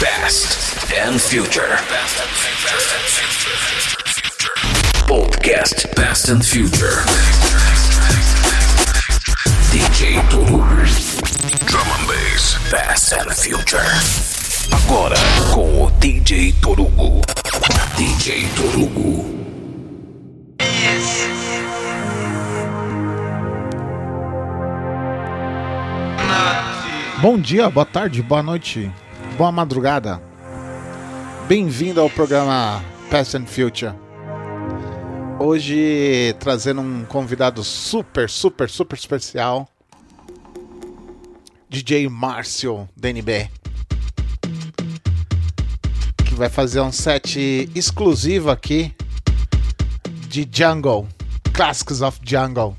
Past and Future. Podcast Past and Future. DJ Toru. Drum and Bass. Past and Future. Agora com o DJ Torugo. DJ Torugo. Bom dia, boa tarde, boa noite, boa madrugada. Bem-vindo ao programa Past and Future. Hoje trazendo um convidado super, super, super especial. DJ Márcio DNB. Que vai fazer um set exclusivo aqui de Jungle, Classics of Jungle.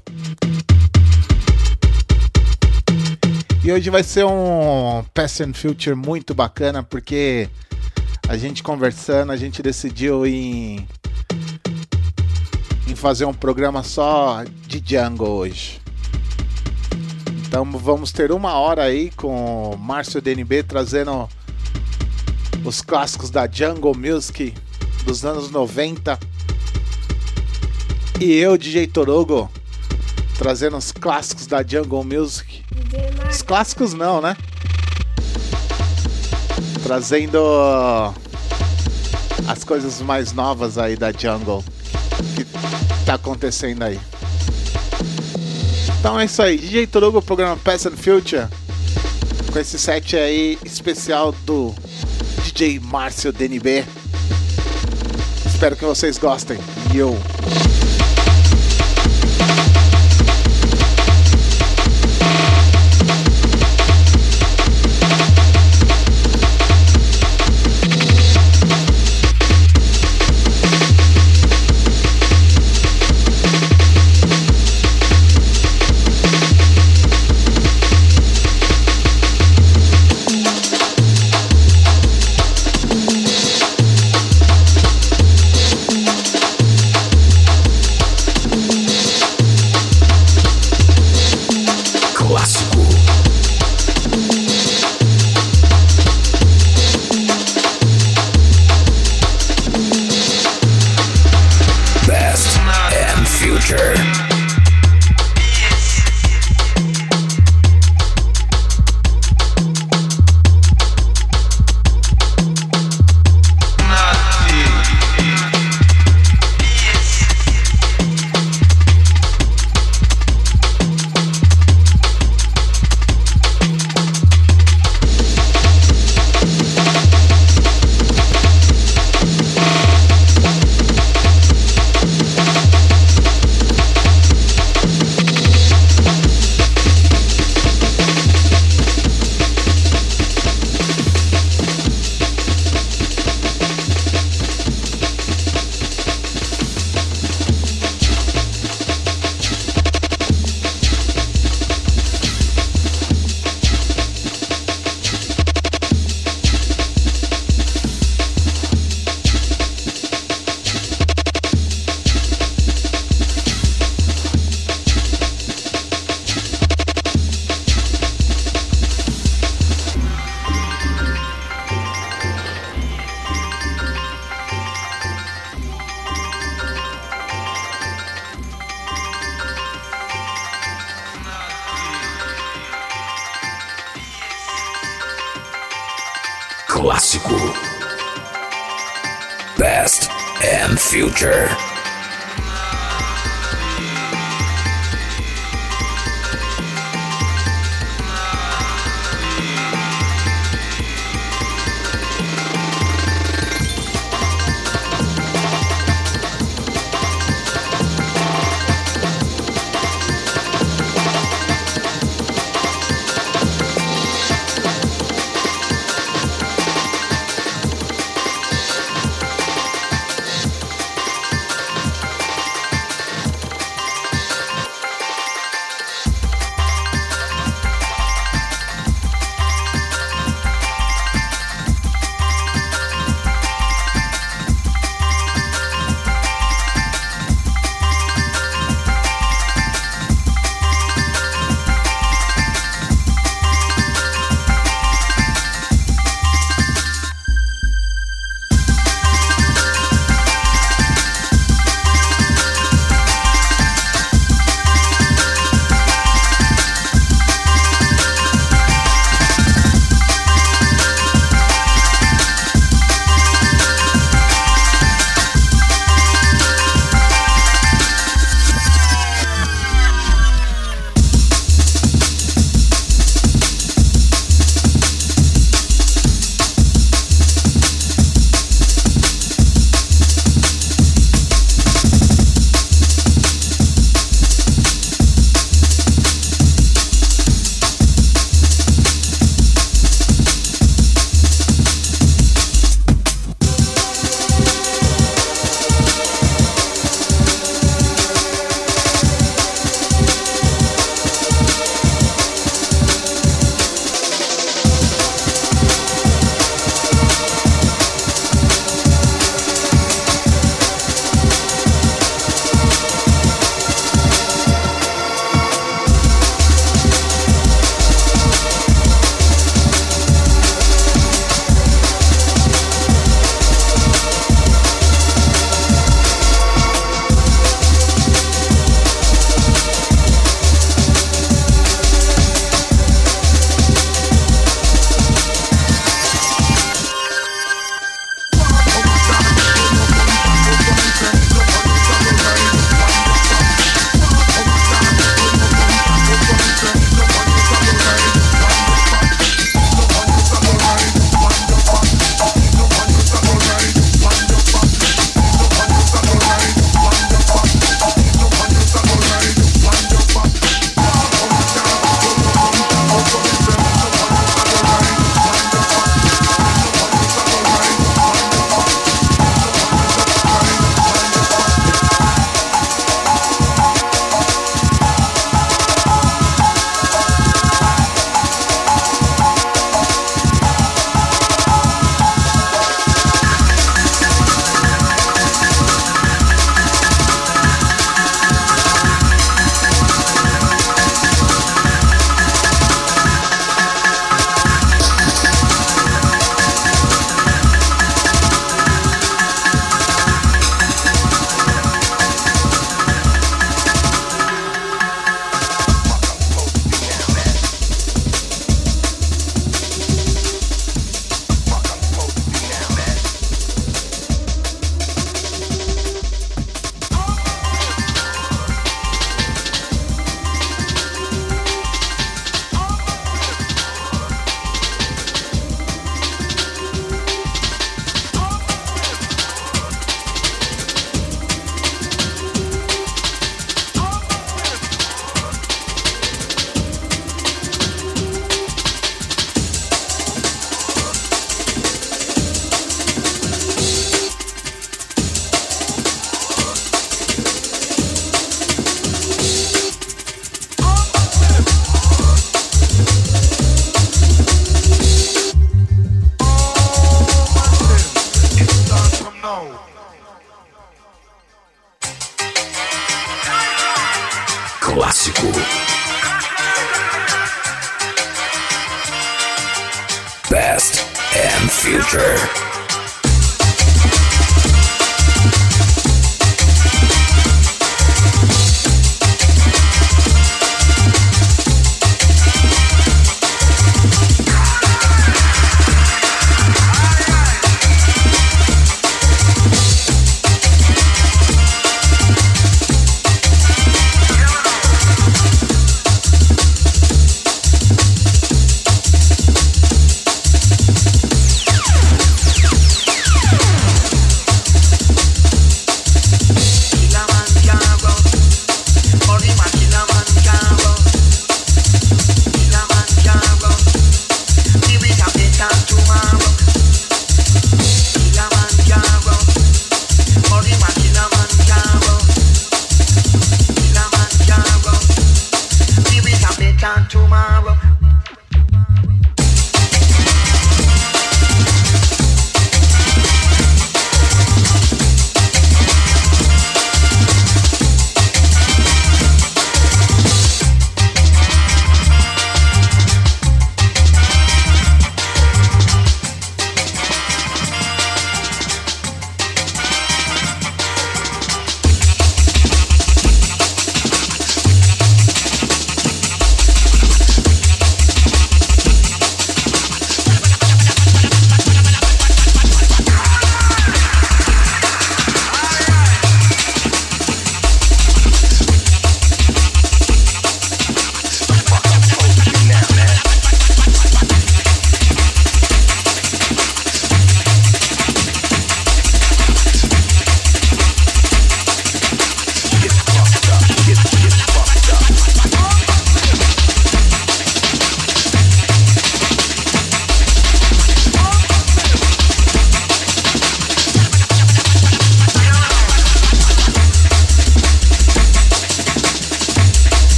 E hoje vai ser um Past and Future muito bacana porque a gente conversando, a gente decidiu em, em fazer um programa só de Jungle hoje. Então vamos ter uma hora aí com o Márcio DNB trazendo os clássicos da Jungle Music dos anos 90. E eu, DJ Torogo, trazendo os clássicos da Jungle Music. Os clássicos não, né? Trazendo as coisas mais novas aí da Jungle que tá acontecendo aí. Então é isso aí, DJ Torugo, programa Past and Future, com esse set aí especial do DJ Márcio DNB. Espero que vocês gostem. E eu. Clássico. Past and Future.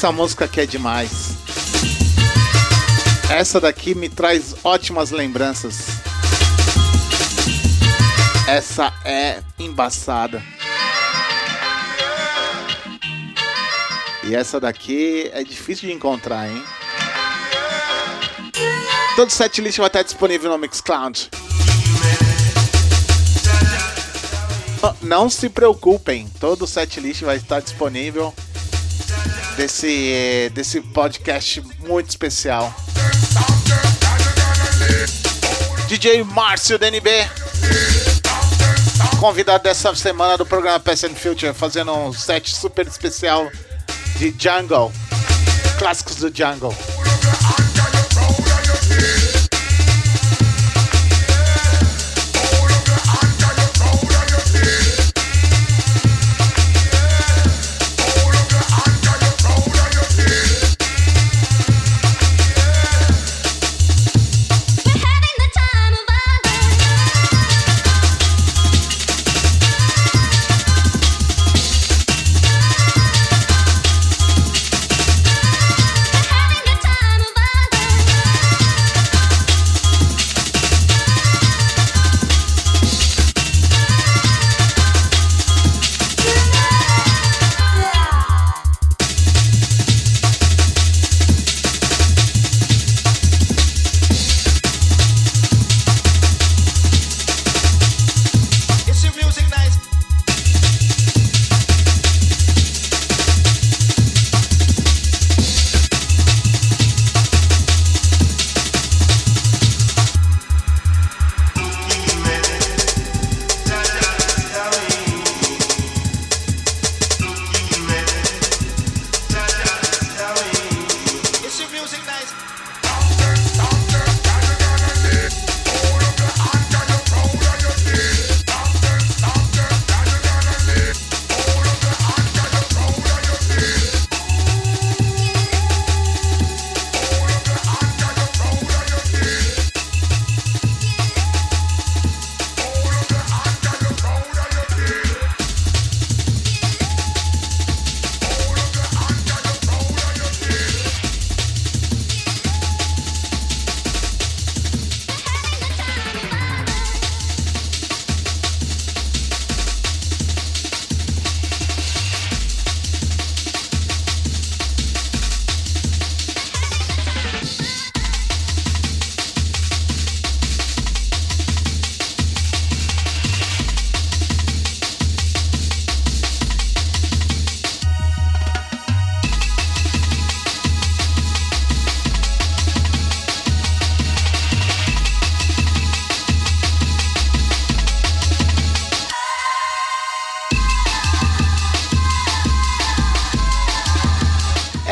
Essa música aqui é demais. Essa daqui me traz ótimas lembranças. Essa é embaçada. E essa daqui é difícil de encontrar, hein? Todo o setlist vai estar disponível no Mixcloud. Não se preocupem, todo o setlist vai estar disponível desse, eh, desse podcast muito especial. DJ Márcio DNB, convidado dessa semana do programa Past and Future, fazendo um set super especial de Jungle, clássicos do Jungle.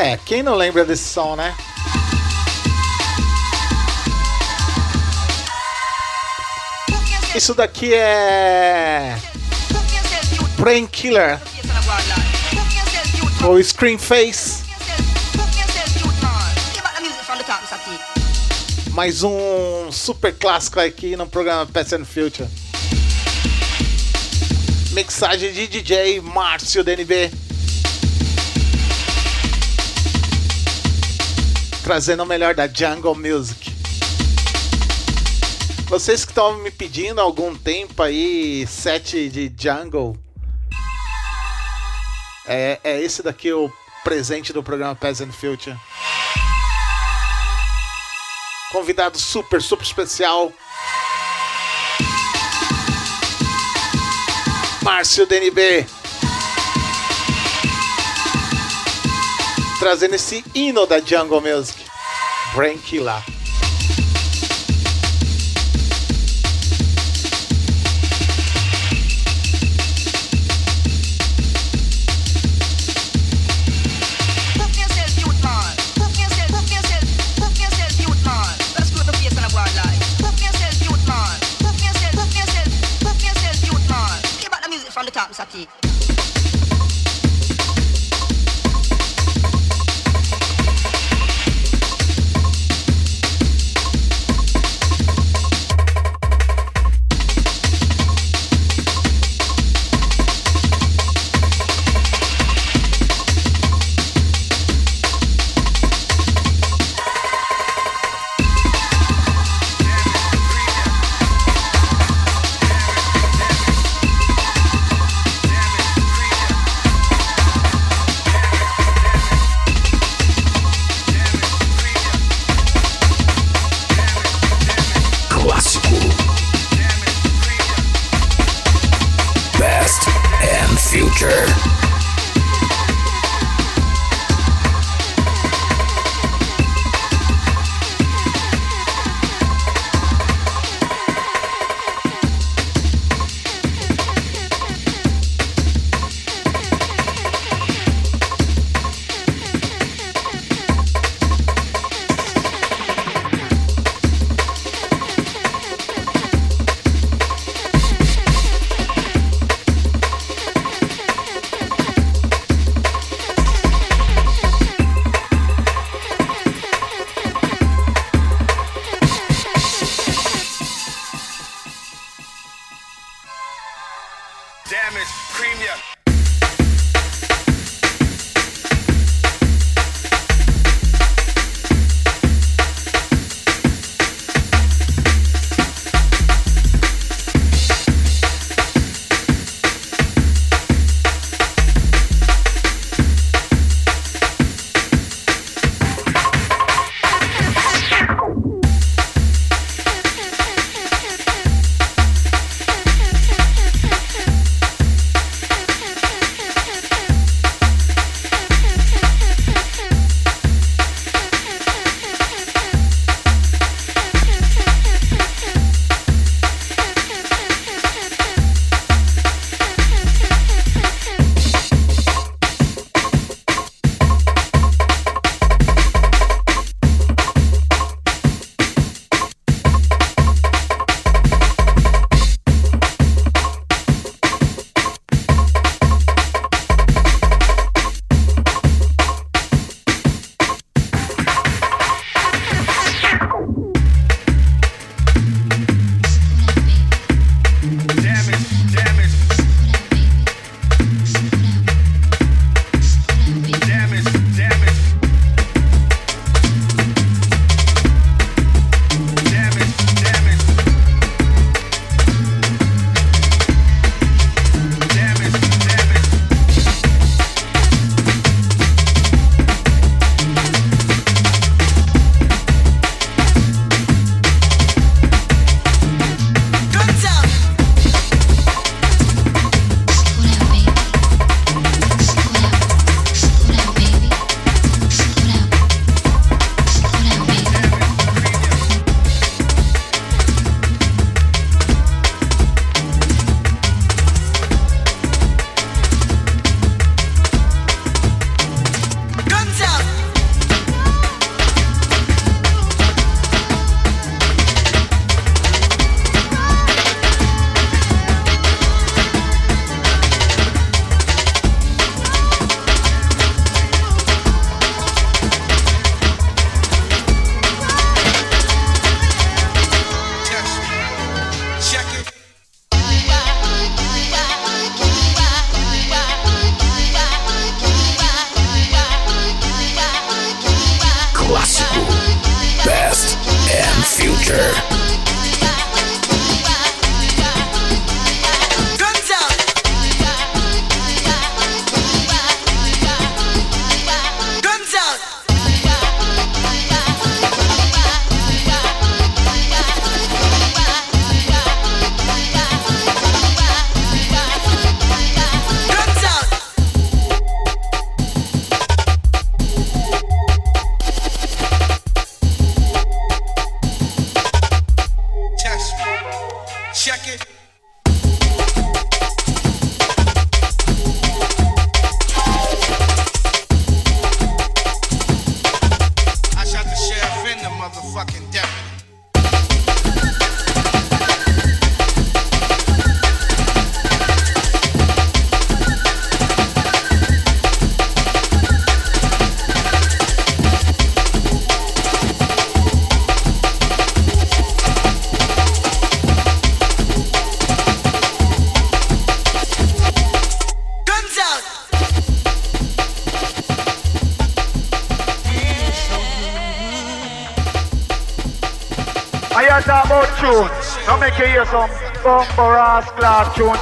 É, quem não lembra desse som, né? Isso daqui é. Brain Killer ou Scream Face. Mais um super clássico aqui no programa Past and Future. Mixagem de DJ Márcio DNB. Trazendo o melhor da Jungle Music. Vocês que estão me pedindo há algum tempo aí, set de Jungle. É, é esse daqui o presente do programa Past and Future. Convidado super, super especial. Márcio DNB. Trazendo esse hino da Jungle Music. Brain Killer.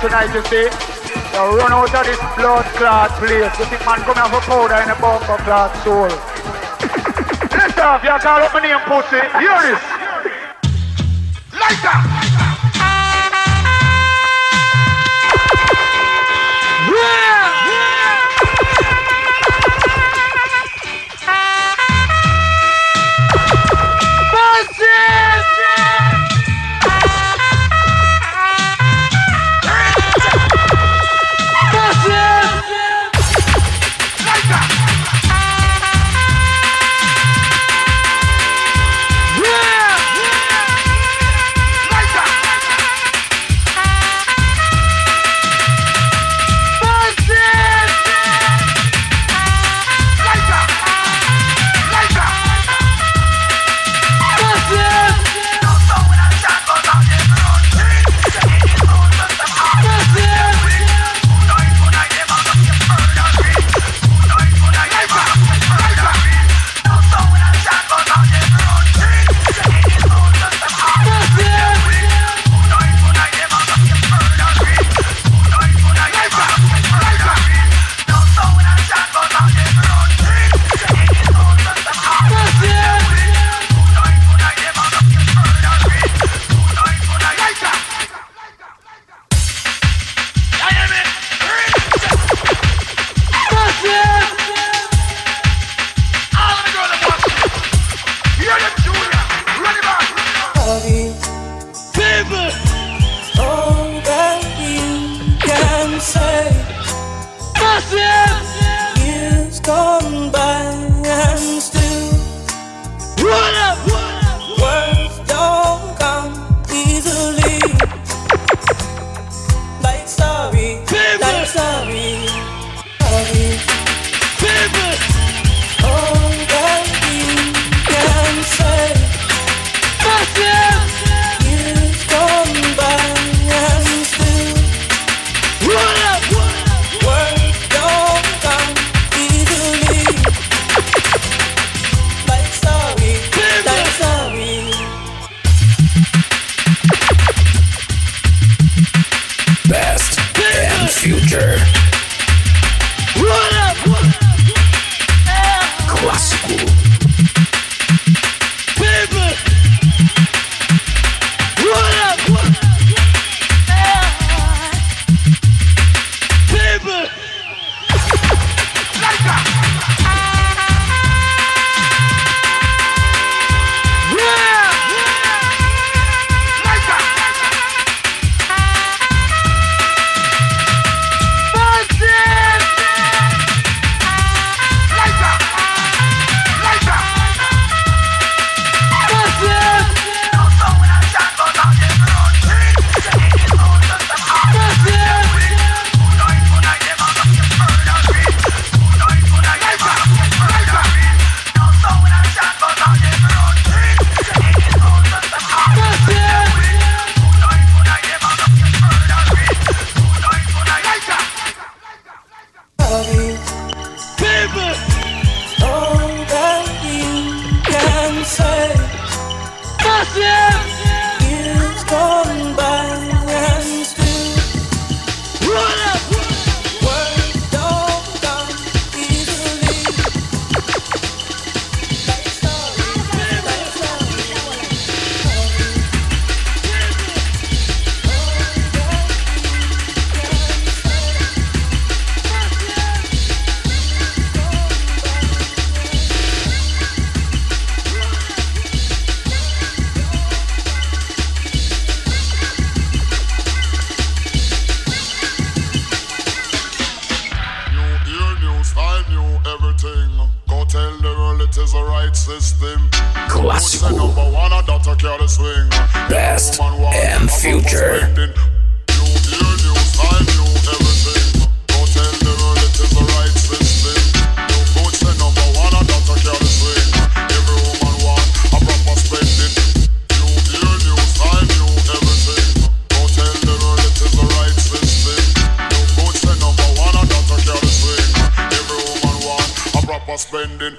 tonight, you see. You run out of this blood clot place. You think man come and have powder in a bumper clot soul. Let's have you call up my name, pussy. Hear this. spending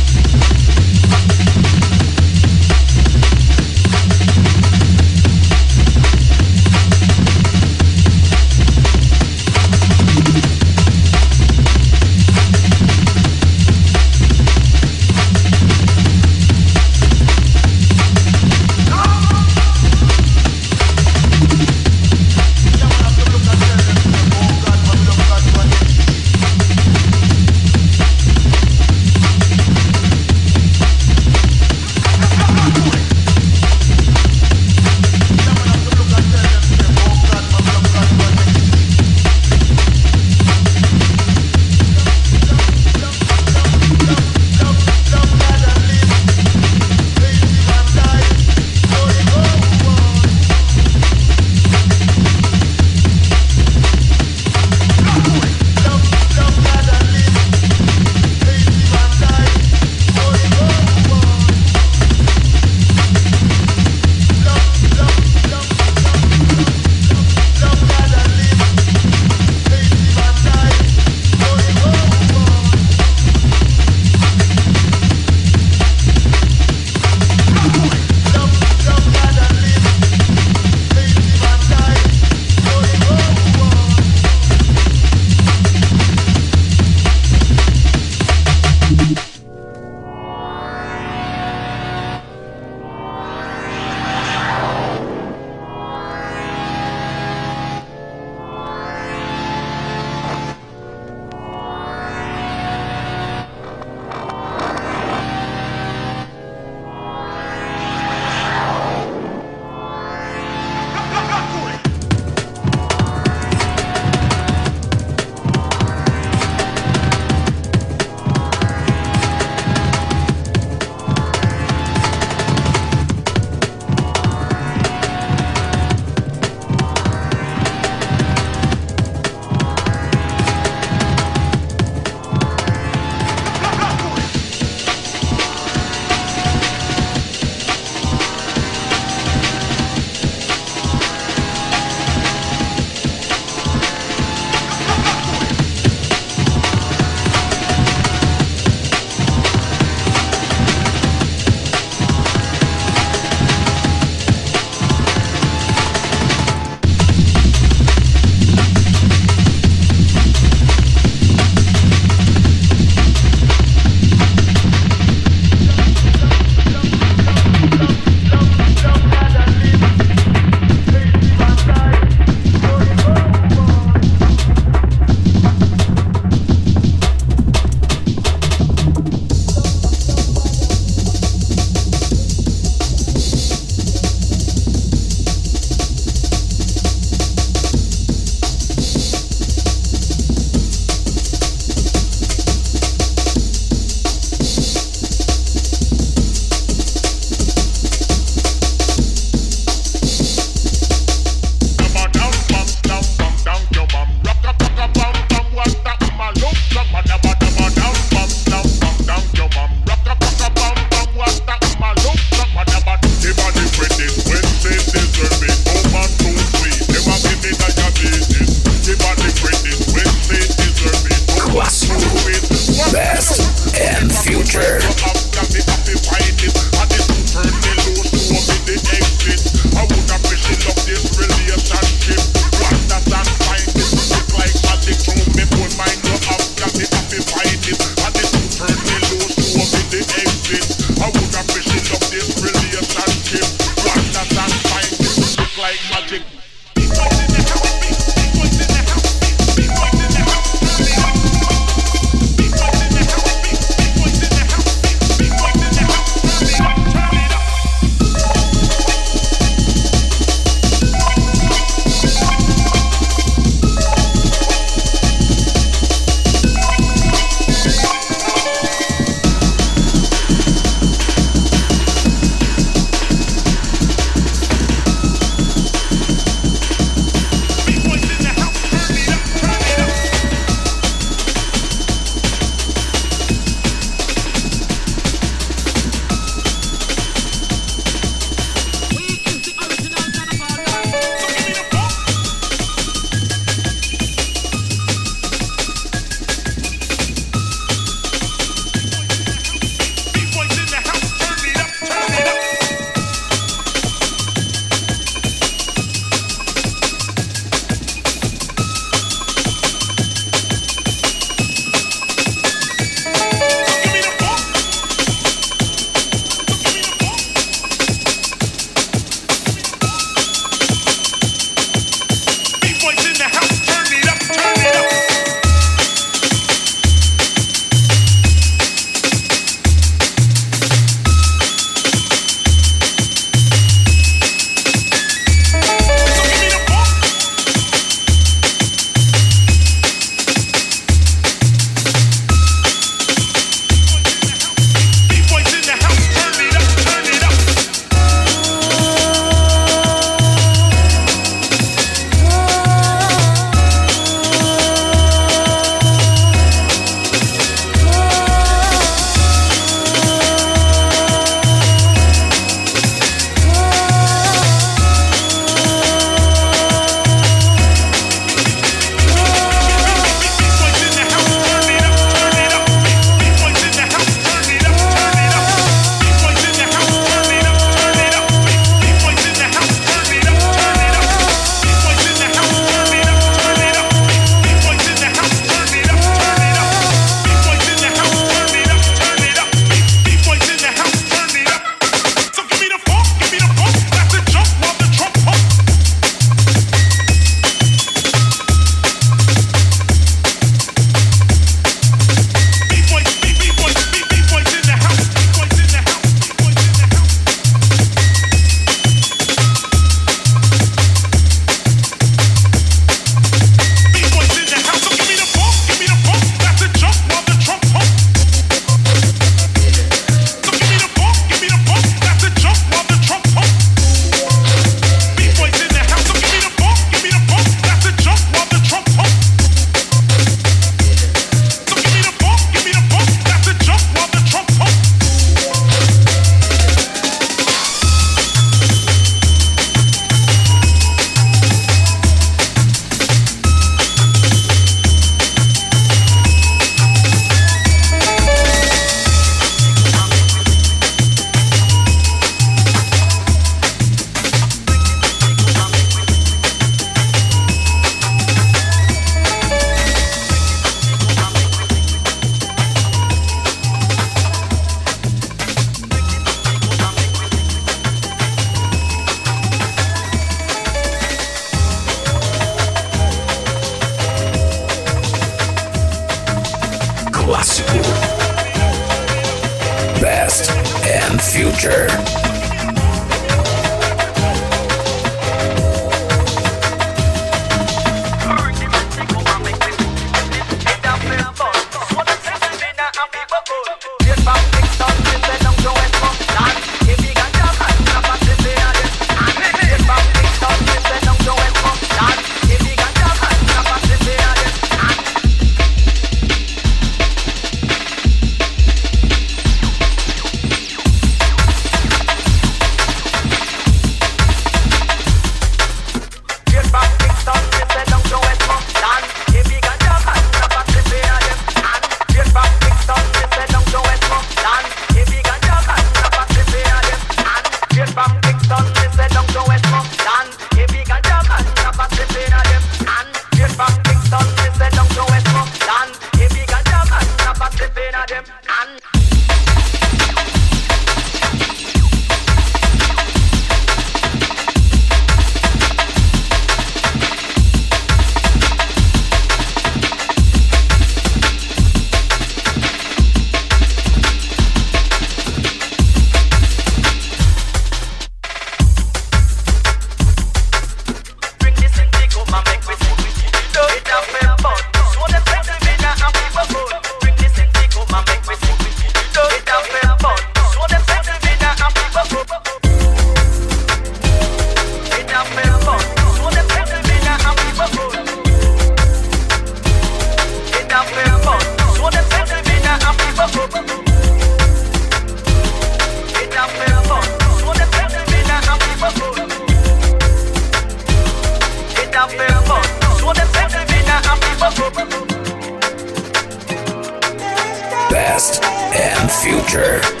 and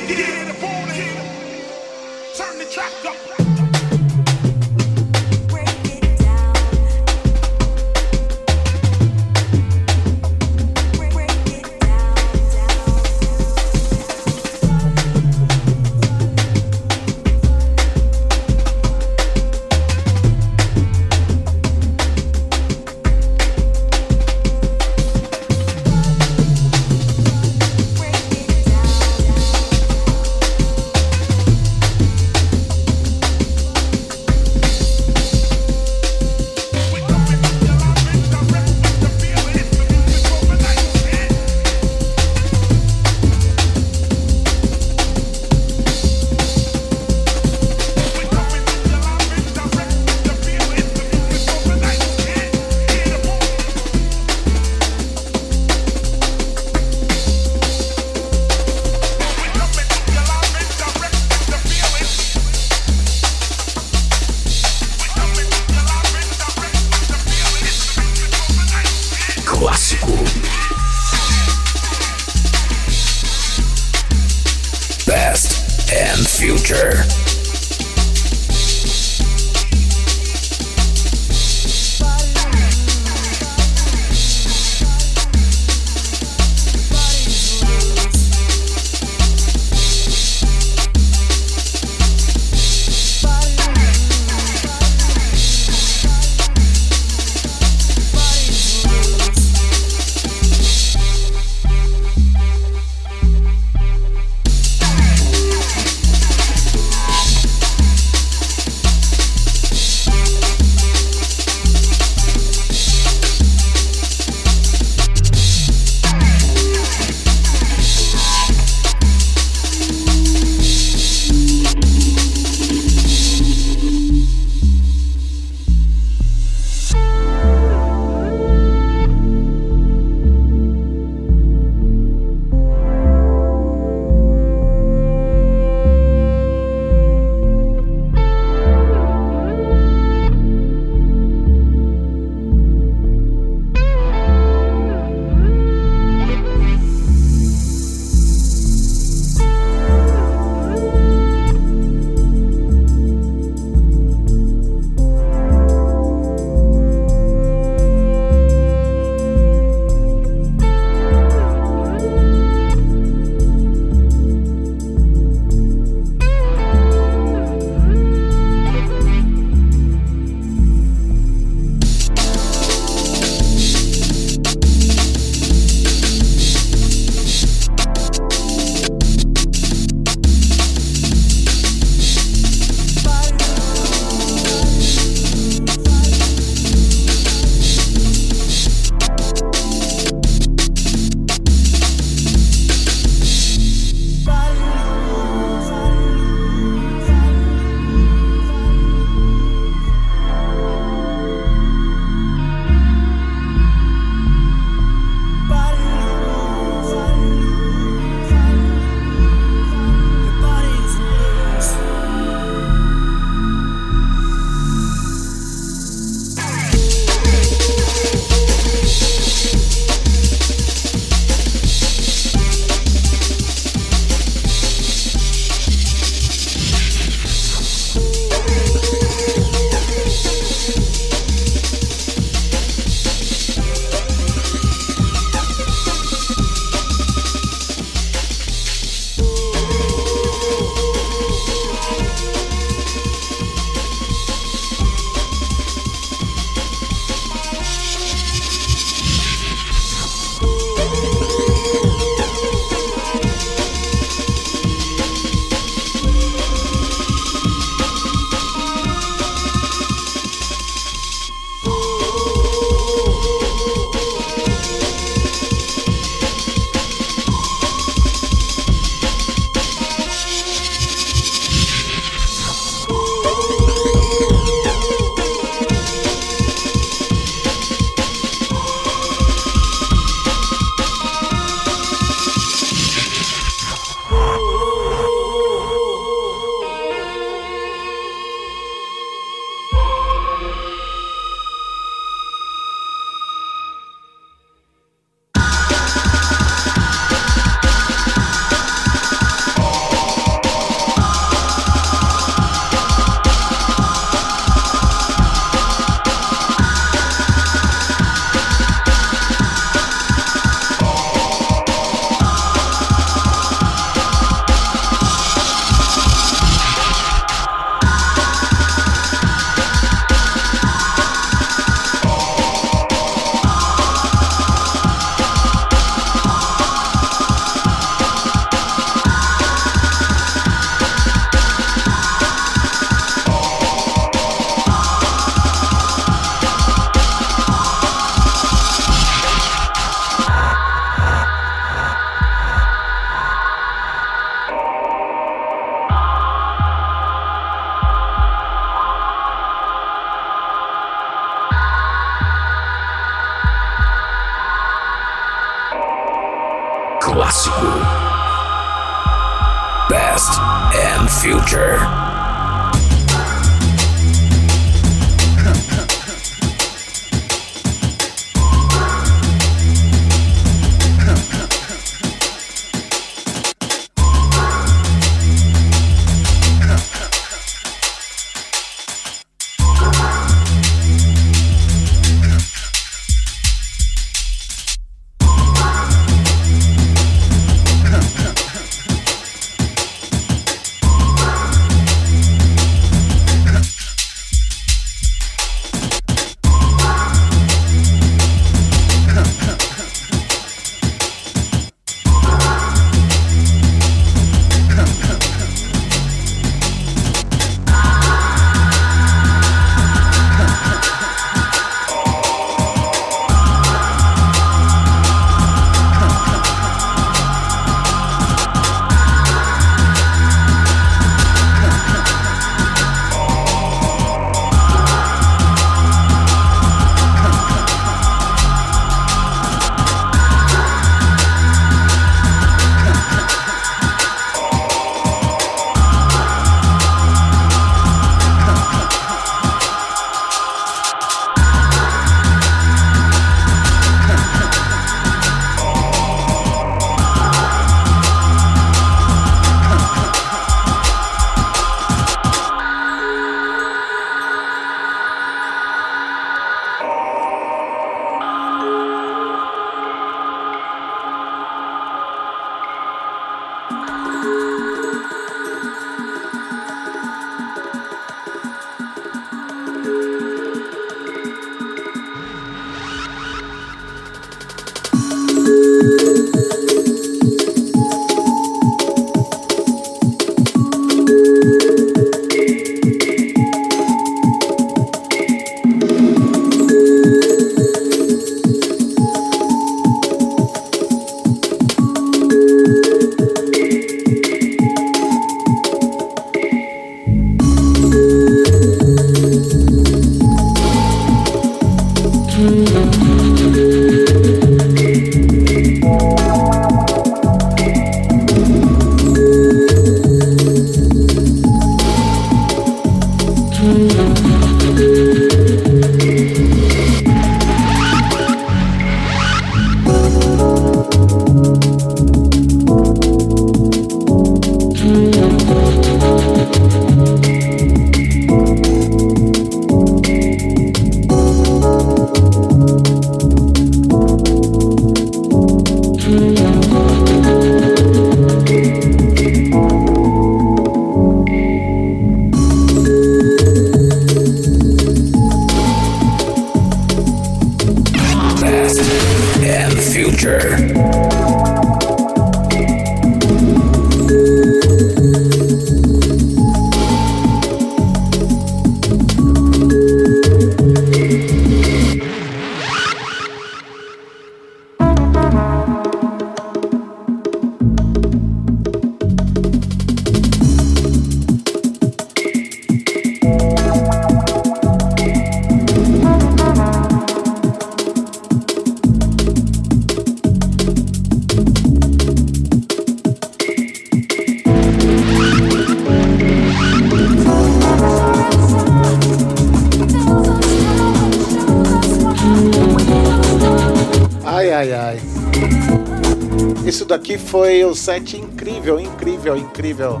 foi o set incrível, incrível, incrível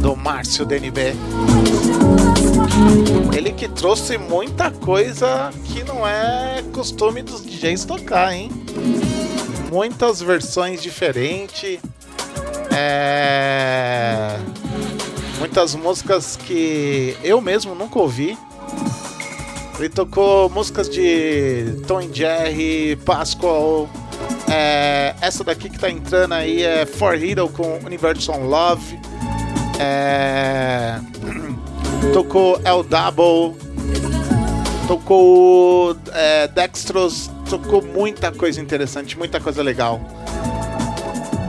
do Márcio DNB. Ele que trouxe muita coisa que não é costume dos DJs tocar, hein? Muitas versões diferentes. É... Muitas músicas que eu mesmo nunca ouvi. Ele tocou músicas de Tom Jerry, Pascal. é, essa daqui que tá entrando aí é For Hero com Universal Love. É, tocou El Double. Tocou é, Dextros. Tocou muita coisa interessante, muita coisa legal.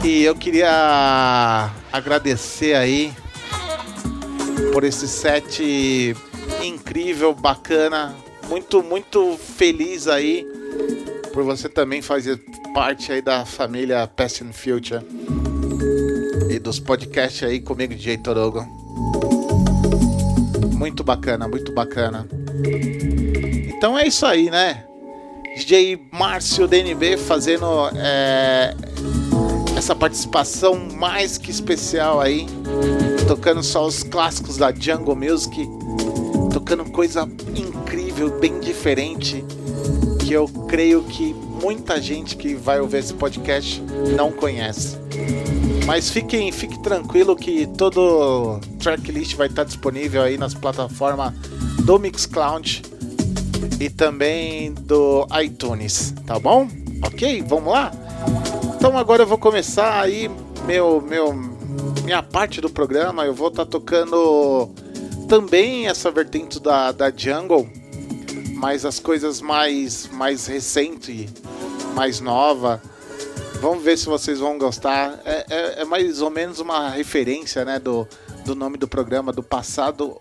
E eu queria agradecer aí por esse set incrível, bacana, muito, muito feliz aí por você também fazer parte aí da família Past and Future e dos podcasts aí comigo, DJ Torogo. Muito bacana, muito bacana. Então é isso aí, né? DJ Márcio DNB fazendo é, essa participação mais que especial aí, tocando só os clássicos da Jungle Music, tocando coisa incrível, bem diferente, que eu creio que muita gente que vai ouvir esse podcast não conhece. Mas fiquem, fique tranquilo que todo tracklist vai estar disponível aí nas plataformas do Mixcloud e também do iTunes, tá bom? Ok, vamos lá? Então agora eu vou começar aí meu, meu, minha parte do programa. Eu vou estar tocando também essa vertente da, da jungle, mas as coisas mais, mais recentes, mais nova. Vamos ver se vocês vão gostar. É, é, é mais ou menos uma referência né, do, do nome do programa, do passado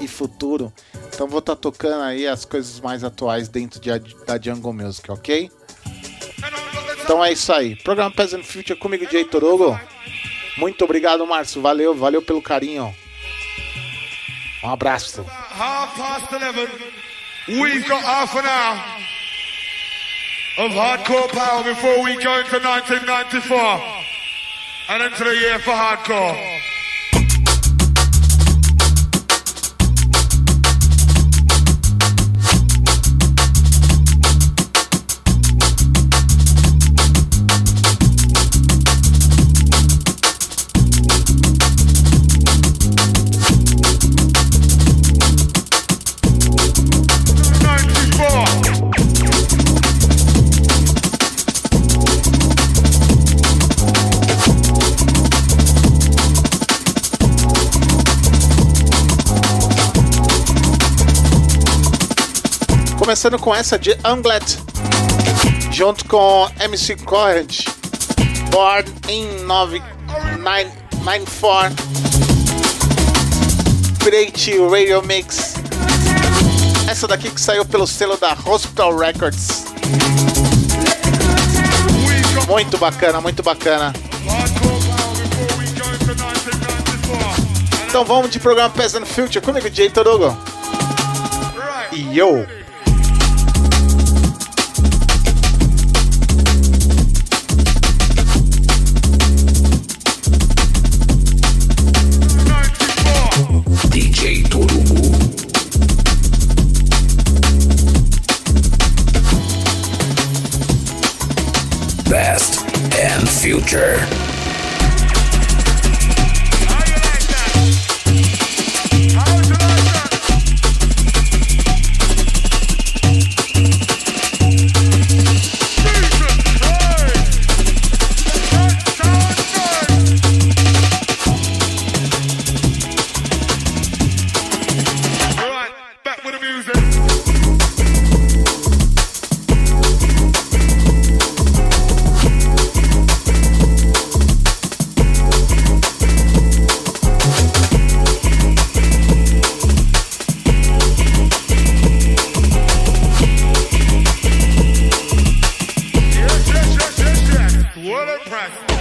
e futuro. Então vou estar tocando aí as coisas mais atuais dentro de, da Jungle Music, ok? Então é isso aí. Programa Peasant Future comigo, Jay Torogo. Muito obrigado, Márcio. Valeu, valeu pelo carinho. Um abraço. Half past 11. We've got half an hour of hardcore power before we go into 1994 and into the year for hardcore. Começando com essa de Anglet, junto com MC Corrent, Born in 9994, Create Radio Mix. Essa daqui que saiu pelo selo da Hospital Records. Muito bacana, muito bacana. Hardcore power before we go into 1994. Então vamos de programa Peasant Future comigo, Jay Torugo. E eu. Future. back.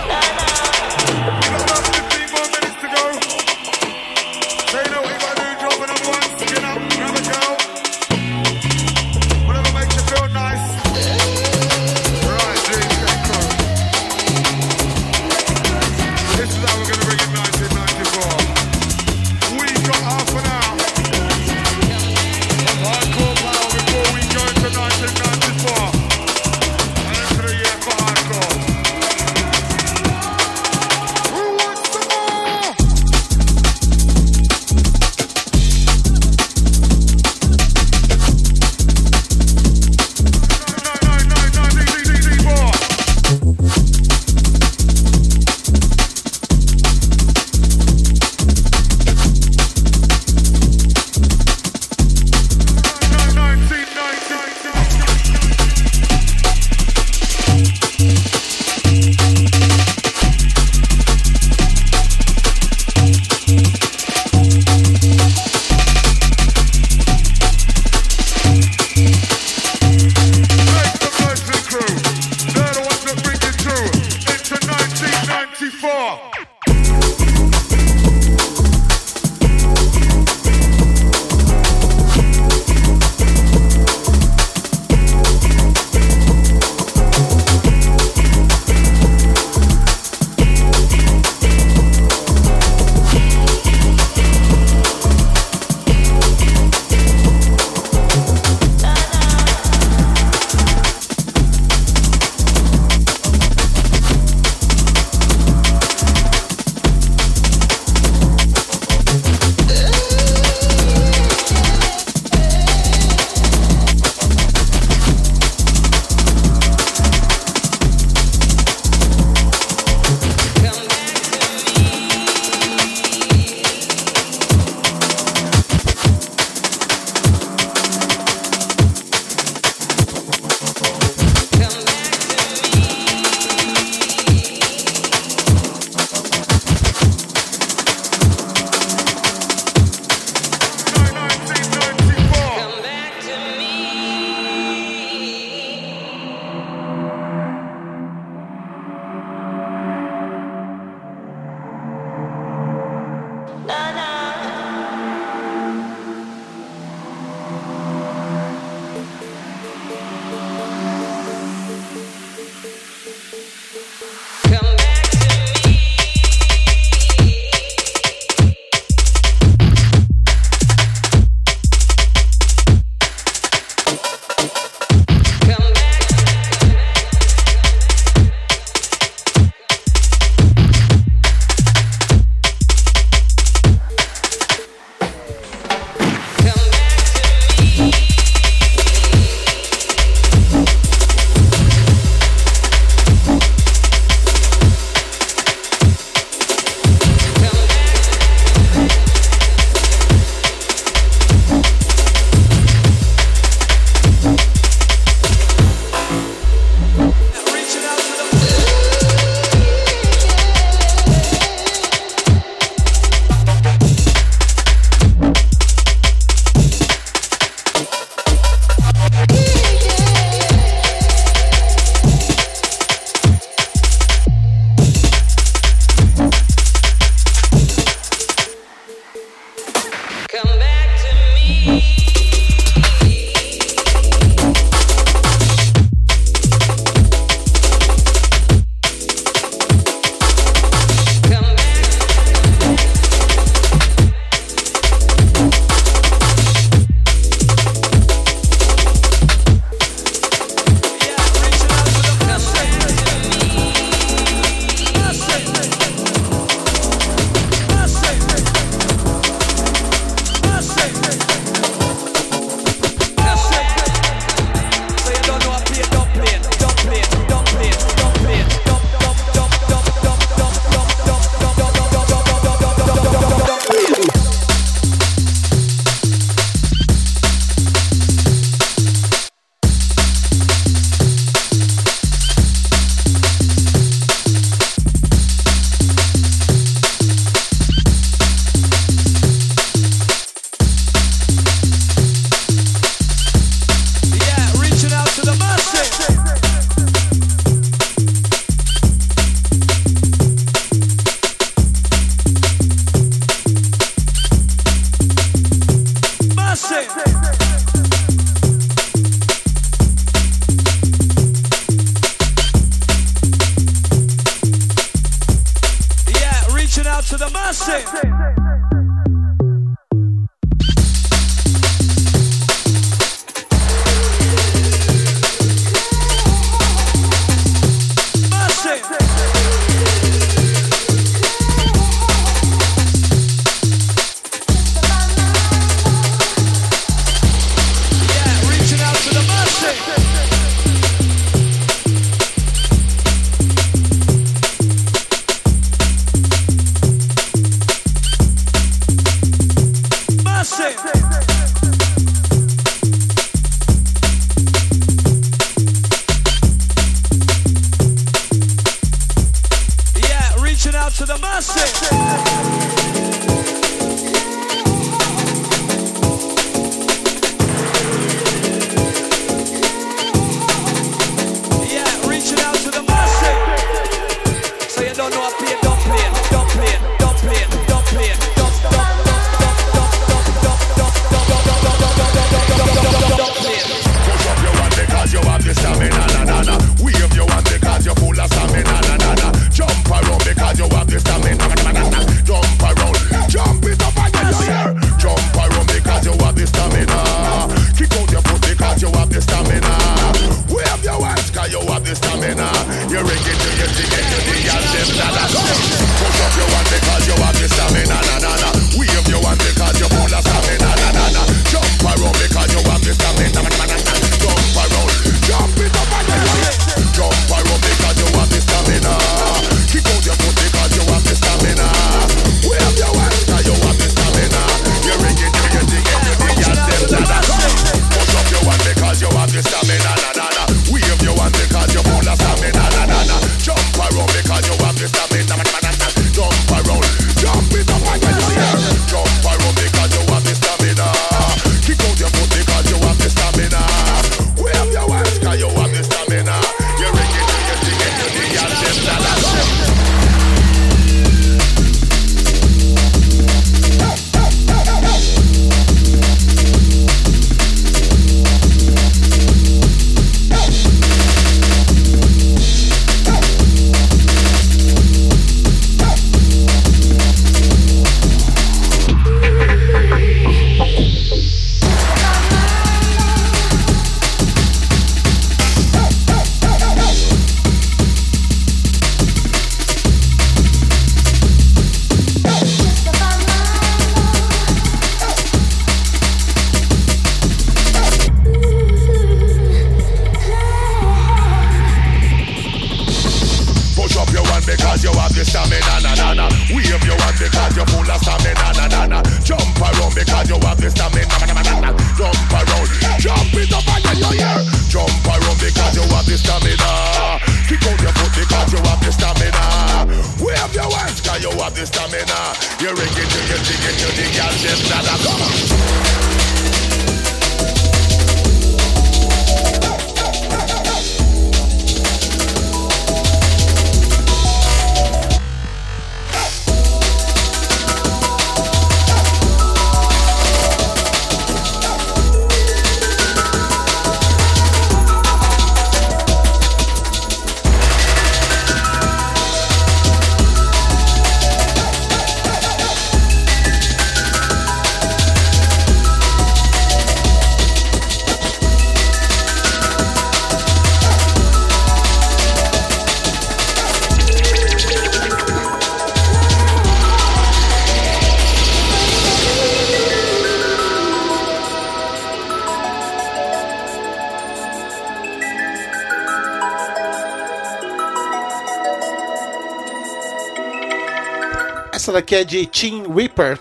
É de Tim Reaper,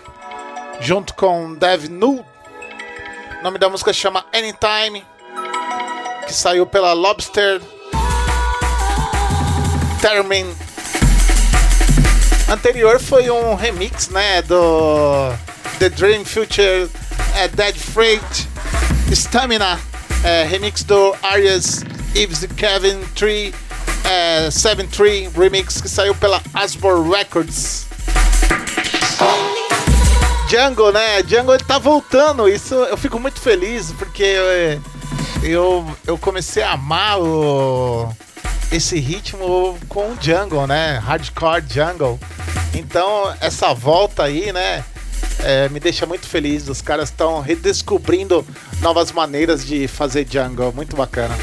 junto com Dev Null. O nome da música chama Anytime, que saiu pela Lobster Termin. Anterior foi um remix, né, do The Dream Future é, Dead Freight Stamina, é, remix do Arias Eves Kevin 3 é, 73 remix que saiu pela Asbor Records. Django, né? Django ele tá voltando. Isso eu fico muito feliz porque eu, eu, eu comecei a amar o, esse ritmo com o Django, né? Hardcore jungle. Então, essa volta aí, né? É, me deixa muito feliz. Os caras estão redescobrindo novas maneiras de fazer Django. Muito bacana.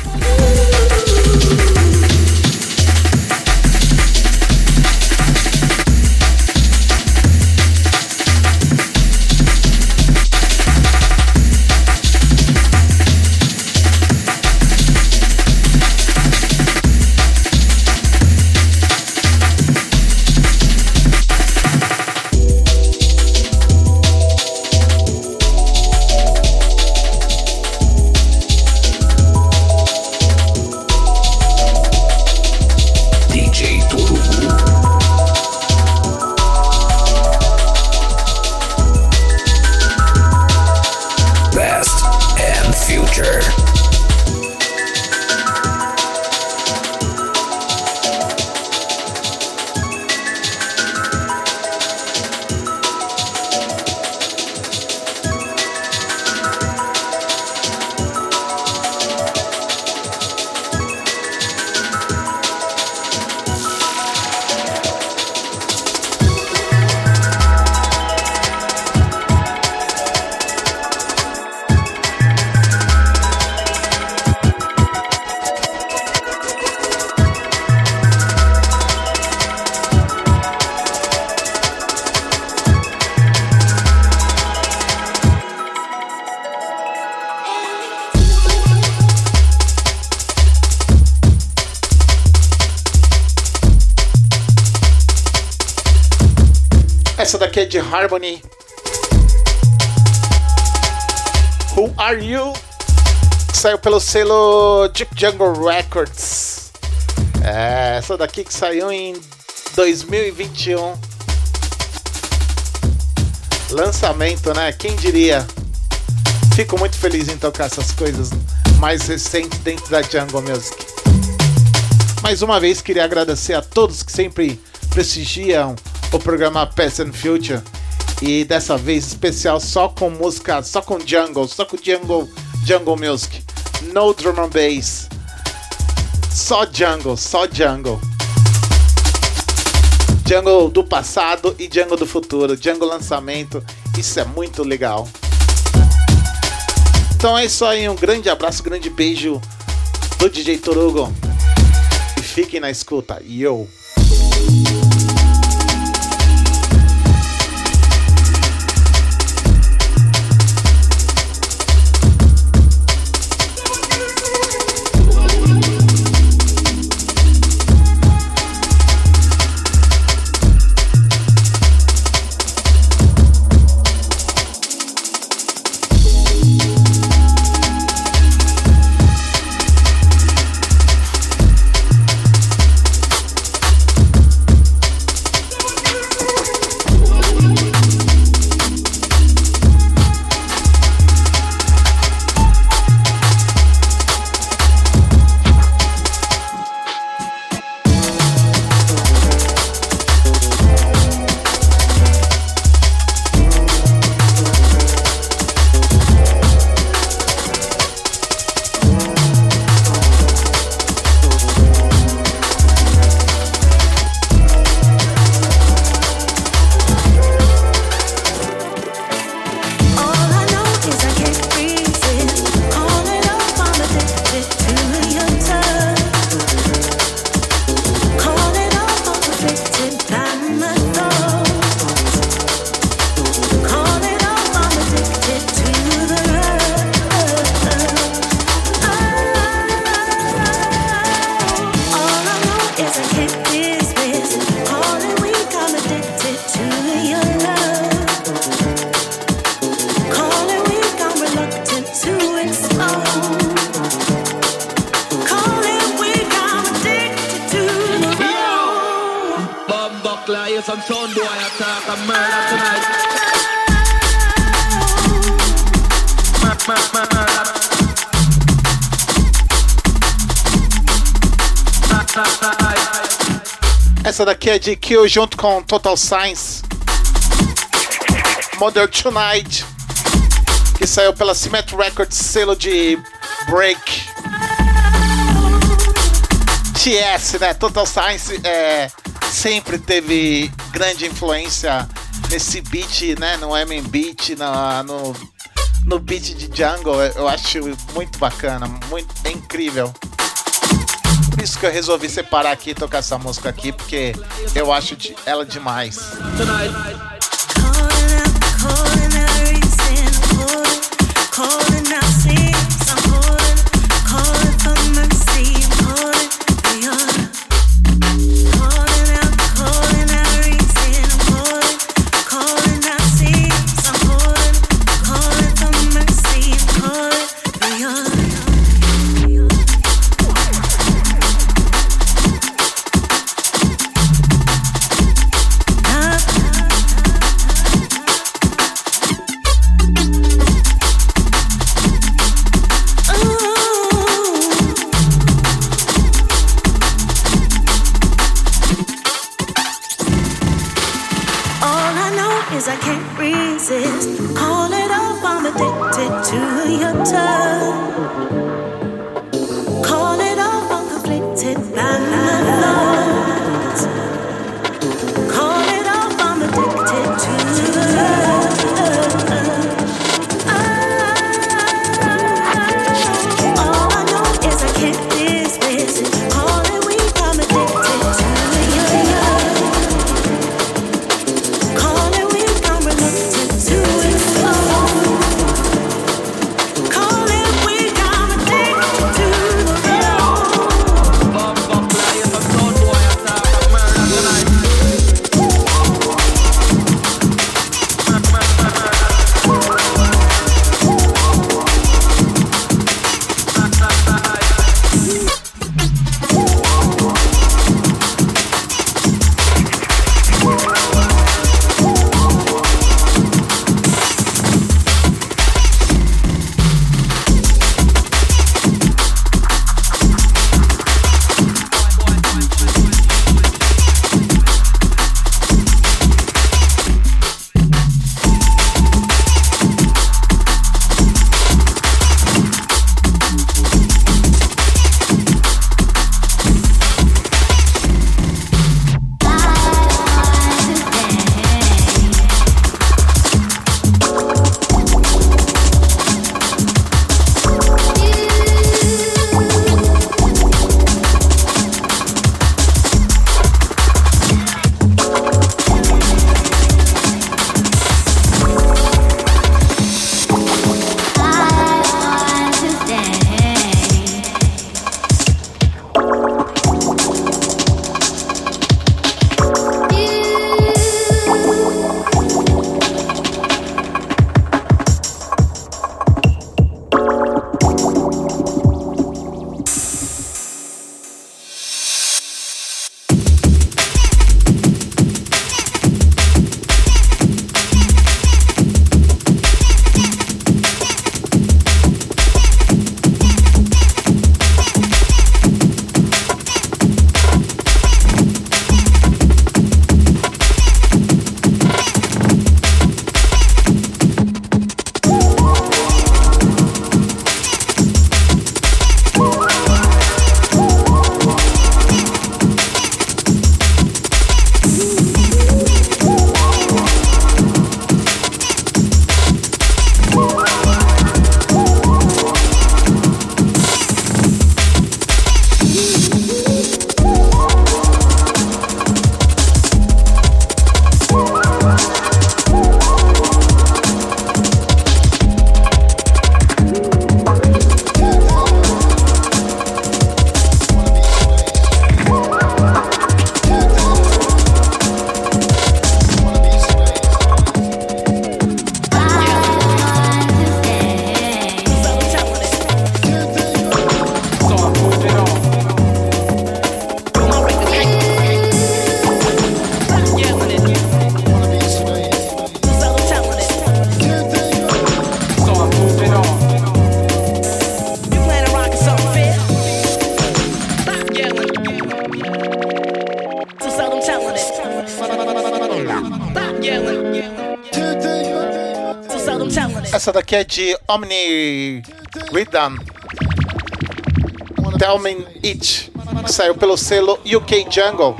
Essa daqui é de Harmony. Who Are You? Que saiu pelo selo Deep Jungle Records. É, essa daqui que saiu em 2021. Lançamento, né? Quem diria? Fico muito feliz em tocar essas coisas mais recentes dentro da Jungle Music. Mais uma vez queria agradecer a todos que sempre prestigiam o programa Past and Future e dessa vez especial só com música, só com jungle, só com jungle, jungle music, no drum and bass, só jungle, só jungle. Jungle do passado e jungle do futuro, jungle lançamento, isso é muito legal. Então é isso aí, um grande abraço, um grande beijo do DJ Torugo. E fiquem na escuta. Yo! que é de Kill junto com Total Science. Modern Tonight, que saiu pela Cement Records, selo de Break. TS, né? Total Science é, sempre teve grande influência nesse beat, né? No Eminem beat, na, no, no beat de Jungle. Eu acho muito bacana, muito é incrível isso que eu resolvi separar aqui e tocar essa música aqui, porque eu acho ela demais. Tonight. Que é de Omni Rhythm. Tell Me It. Saiu pelo selo UK Jungle.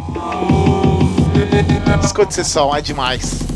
Escute esse som, é demais.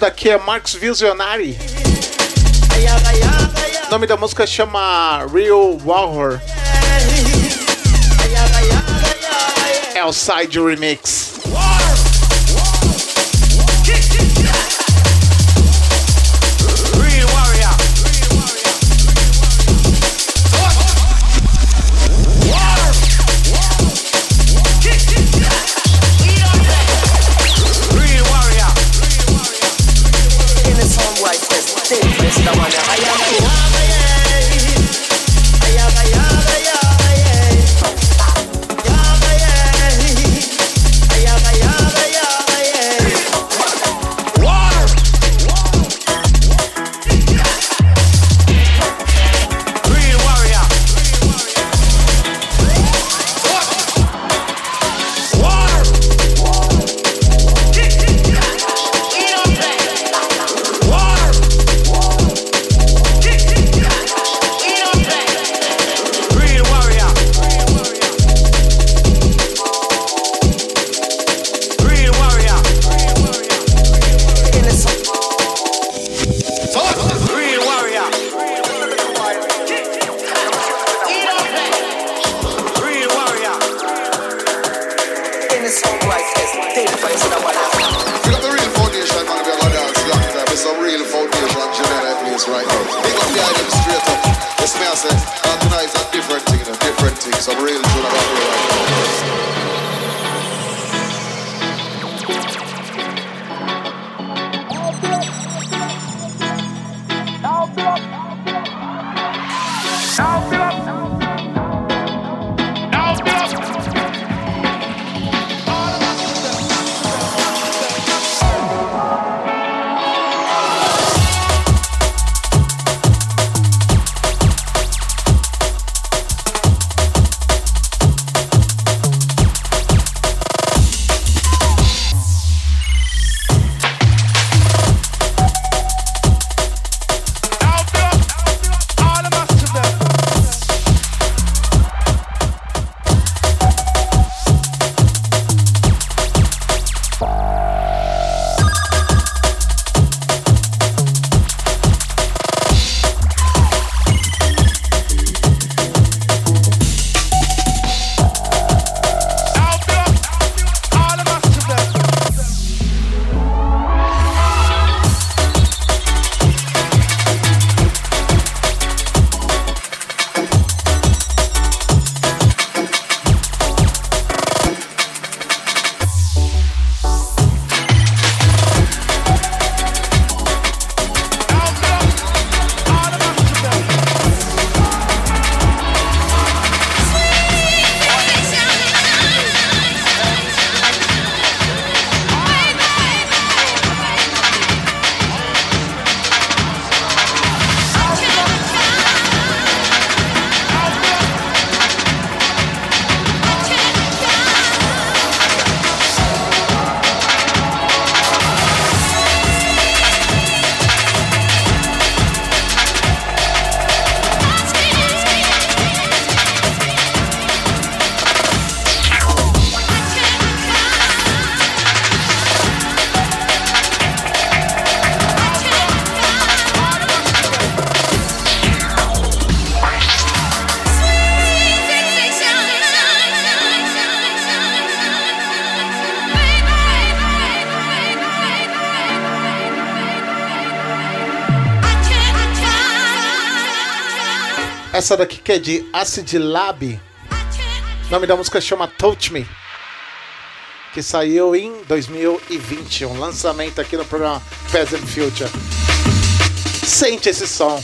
daqui é Marcos Visionari. O nome da música chama Real Warhor. É o Side Remix. Essa daqui que é de Acid Lab. O nome da música chama Touch Me. Que saiu em 2020. Um lançamento aqui no programa Present Future. Sente esse som.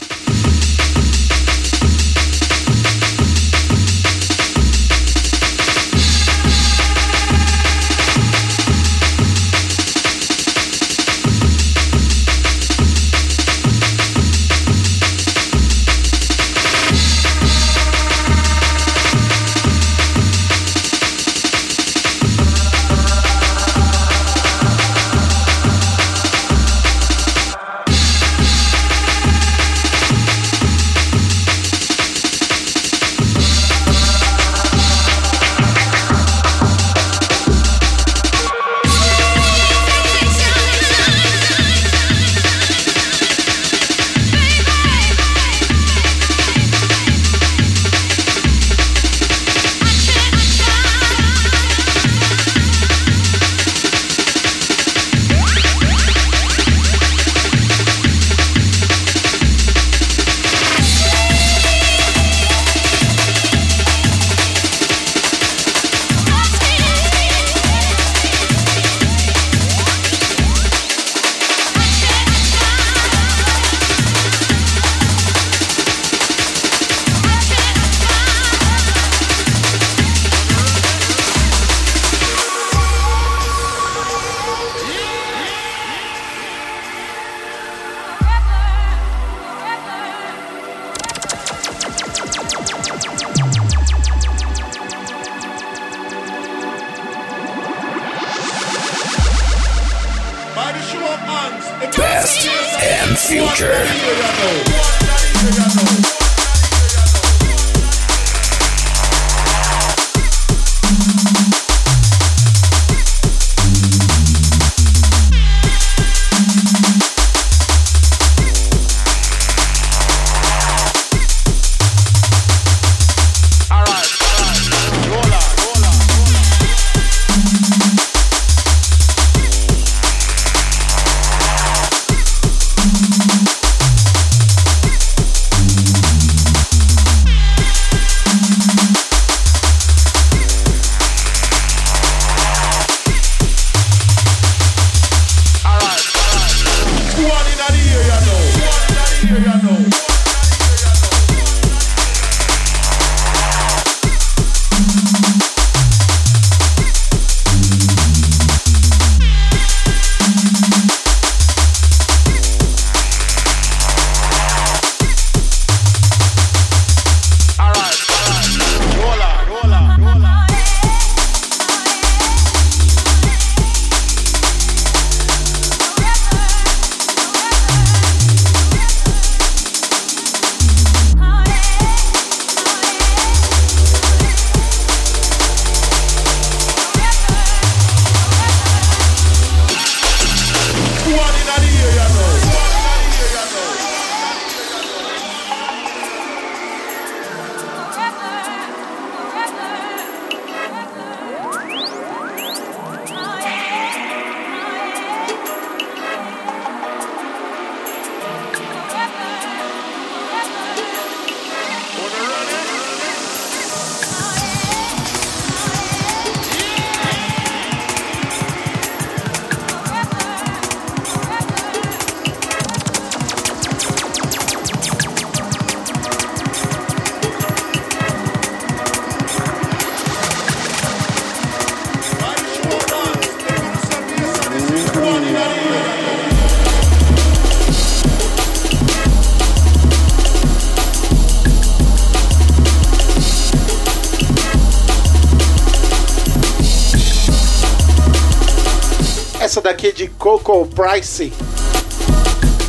Joe Pricey,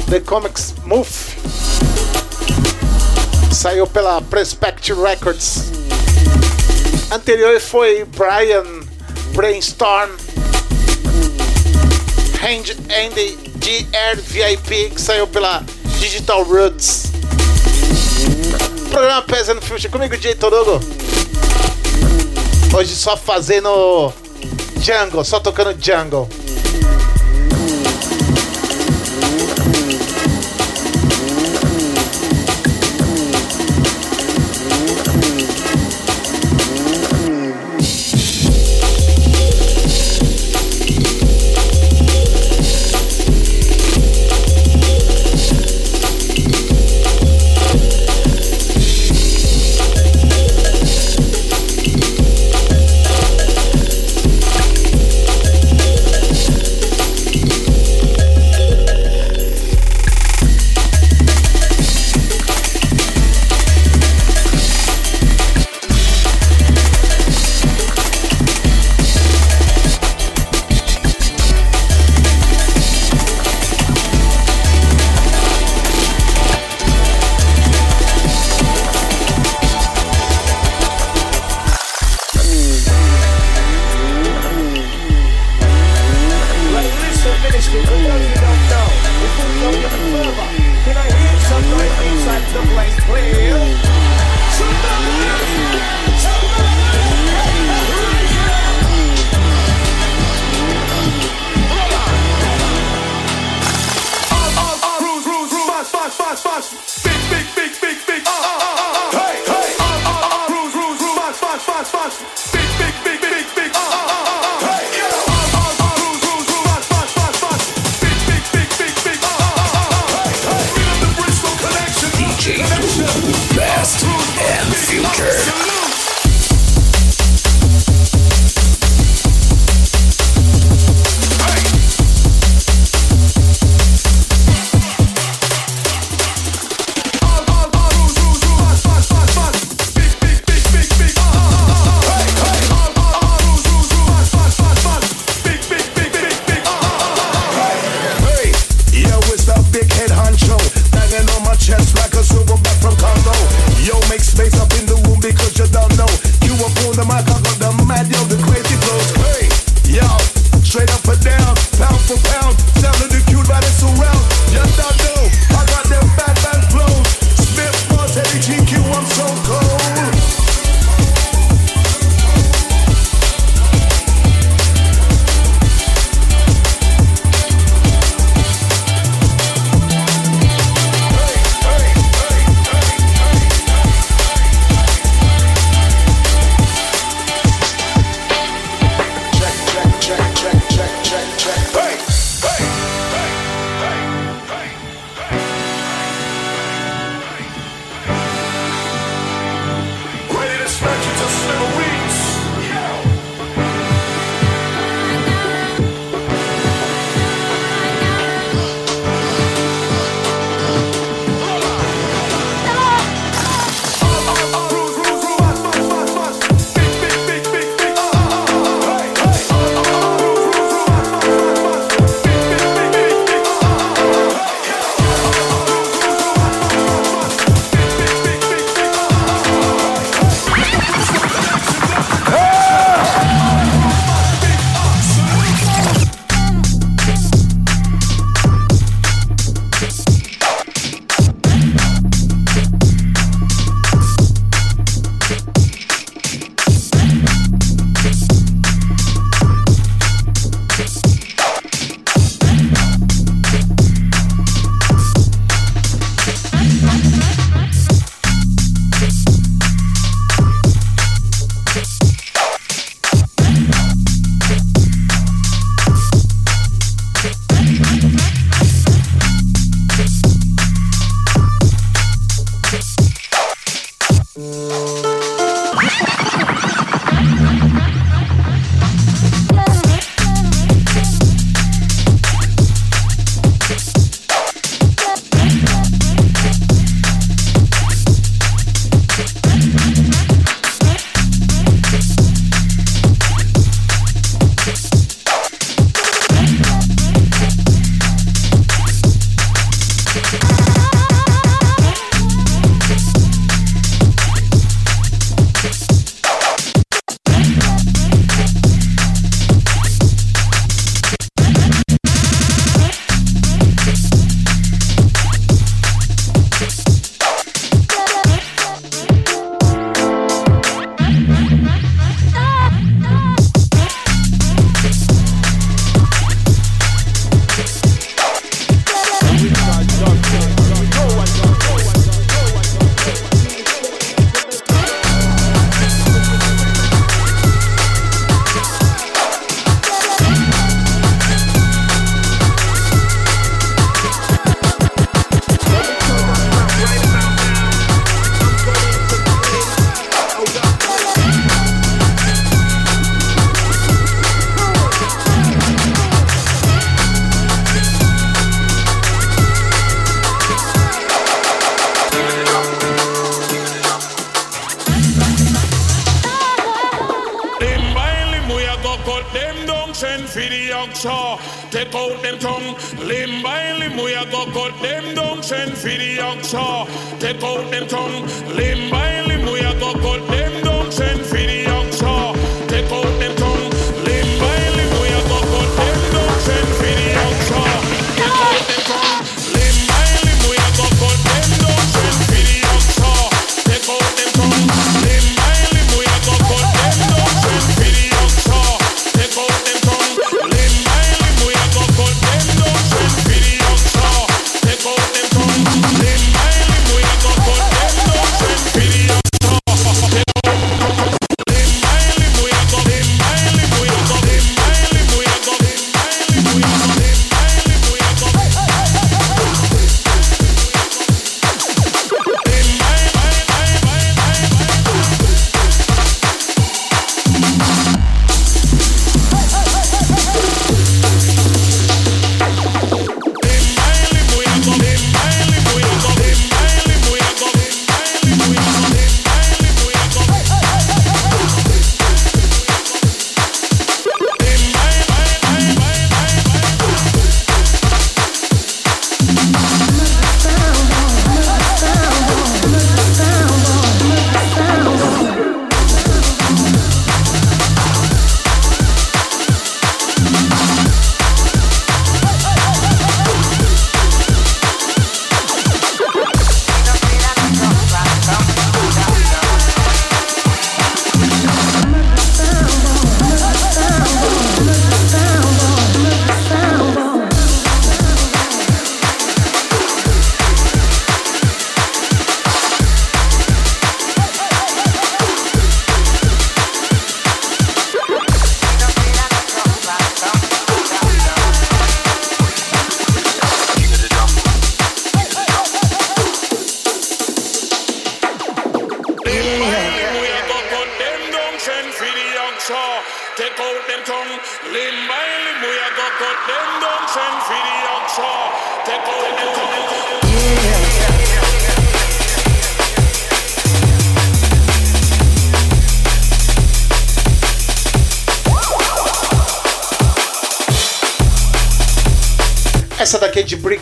The Comics Move. Saiu pela Prospect Records. Anterior foi Brian Brainstorm, Hand Andy GR VIP, que saiu pela Digital Roots. Programa Peasant Future comigo, DJ Torugo. Hoje só fazendo Jungle, só tocando Jungle.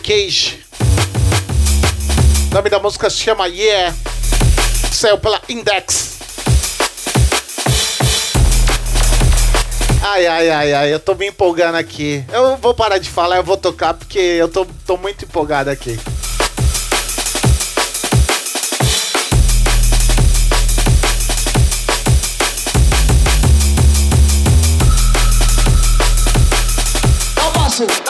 Cage. O nome da música se chama Yeah. Saiu pela Index. Ai, ai, ai, ai, eu tô me empolgando aqui. Eu vou parar de falar, eu vou tocar porque eu tô, tô muito empolgado aqui. Hustle.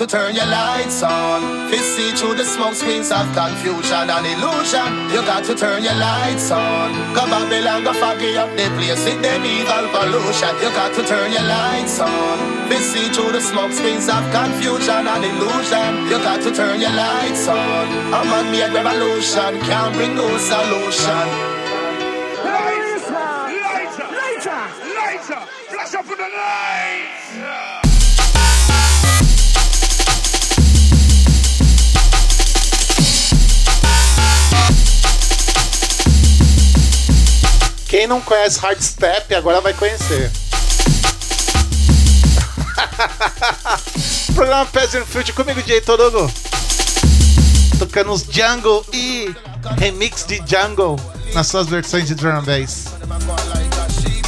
To turn your lights on. To see through the smoke screens of confusion and illusion. You got to turn your lights on. Cause Babylon go foggy up the place with them evil pollution. You got to turn your lights on. To see through the smoke screens of confusion and illusion. You got to turn your lights on. A man-made revolution can't bring no solution. Lighter, lighter, lighter, flash up in the lights. Quem não conhece Hardstep agora vai conhecer. Programa Peasant Fruit comigo, DJ Torugo. Tocando os Jungle e remix de Jungle nas suas versões de drum bass.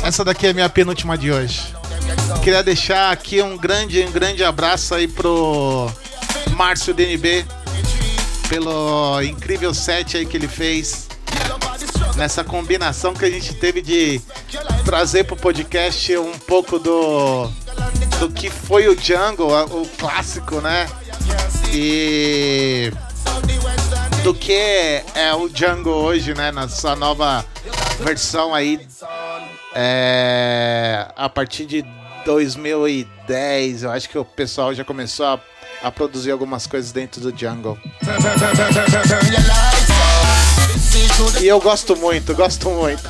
Essa daqui é a minha penúltima de hoje. Queria deixar aqui um grande, um grande abraço aí pro Márcio DNB pelo incrível set aí que ele fez nessa combinação que a gente teve de trazer pro podcast um pouco do do que foi o a- o clássico, né? E do que é o Jungle hoje, né? Na sua nova versão aí é, a partir de 2010, eu acho que o pessoal já começou a, a produzir algumas coisas dentro do Jungle. E eu gosto muito, gosto muito.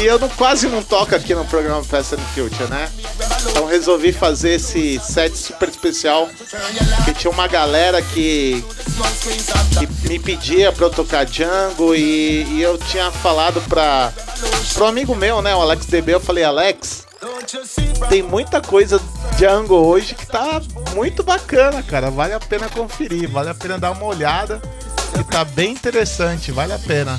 E eu não, quase não toco aqui no programa Fast and Future, né? Então resolvi fazer esse set super especial. Que tinha uma galera que, que me pedia pra eu tocar Django e, e eu tinha falado pra, pro amigo meu, né, o Alex DB, eu falei, Alex, tem muita coisa Django hoje que tá muito bacana, cara. Vale a pena conferir, vale a pena dar uma olhada. Que tá bem interessante, vale a pena.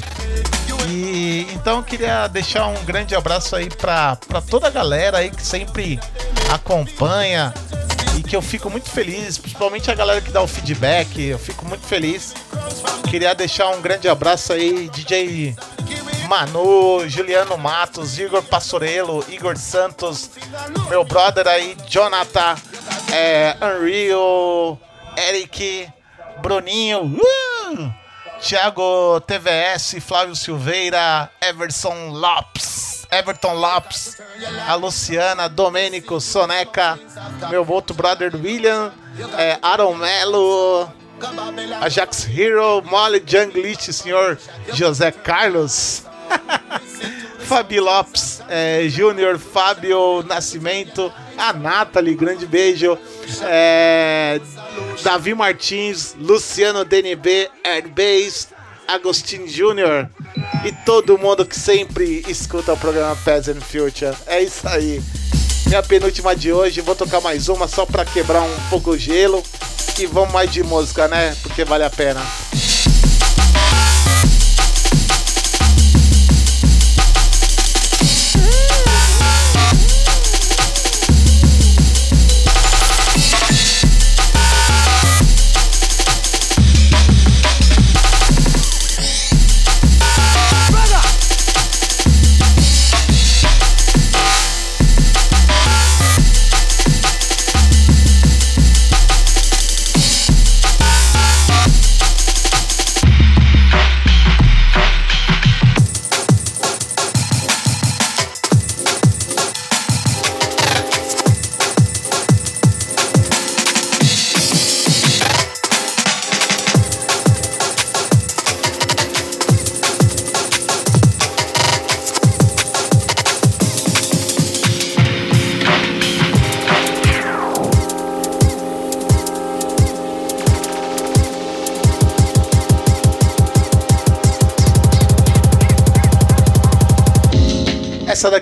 E então eu queria deixar um grande abraço aí pra toda a galera aí que sempre acompanha e que eu fico muito feliz, principalmente a galera que dá o feedback, eu fico muito feliz. Queria deixar um grande abraço aí, DJ Manu, Juliano Matos, Igor Passorello, Igor Santos, meu brother aí, Jonathan, é, Unreal, Eric, Bruninho, uh! Thiago TVS, Flávio Silveira, Everson Lopes, Everton Lopes, a Luciana, Domênico, Soneca, meu outro brother William, é, Aaron Melo, Ajax Hero, Molly Junglist, senhor José Carlos, Fabi Lopes, é, Júnior, Fábio Nascimento, a Nathalie, grande beijo, é, Davi Martins, Luciano DNB, Airbase, Agostinho Júnior e todo mundo que sempre escuta o programa Peasant Future. É isso aí. Minha penúltima de hoje, vou tocar mais uma só pra quebrar um pouco o gelo. E vamos mais de música, né? Porque vale a pena.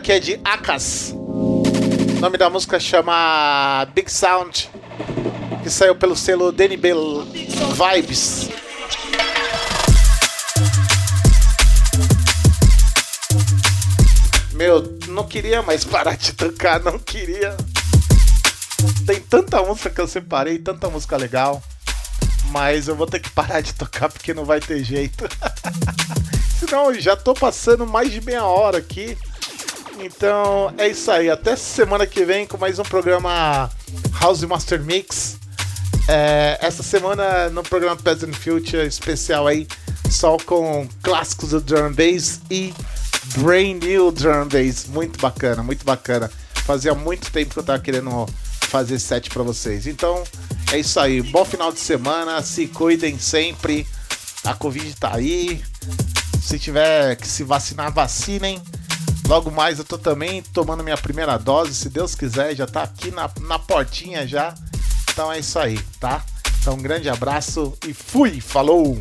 Daqui é de Akas. O nome da música chama Big Sound, que saiu pelo selo DNB Vibes. Meu, não queria mais parar de tocar, não queria. Tem tanta música que eu separei, tanta música legal. Mas eu vou ter que parar de tocar porque não vai ter jeito. não, já tô passando mais de meia hora aqui. Então é isso aí. Até semana que vem com mais um programa House Master Mix. É, essa semana no programa Peasant Future especial aí, só com clássicos do drum bass e brand new drum bass. Muito bacana, muito bacana. Fazia muito tempo que eu tava querendo fazer set pra vocês. Então é isso aí. Bom final de semana. Se cuidem sempre. A Covid tá aí. Se tiver que se vacinar, vacinem. Logo mais eu tô também tomando minha primeira dose, se Deus quiser, já tá aqui na, na portinha já. Então é isso aí, tá? Então um grande abraço e fui, falou!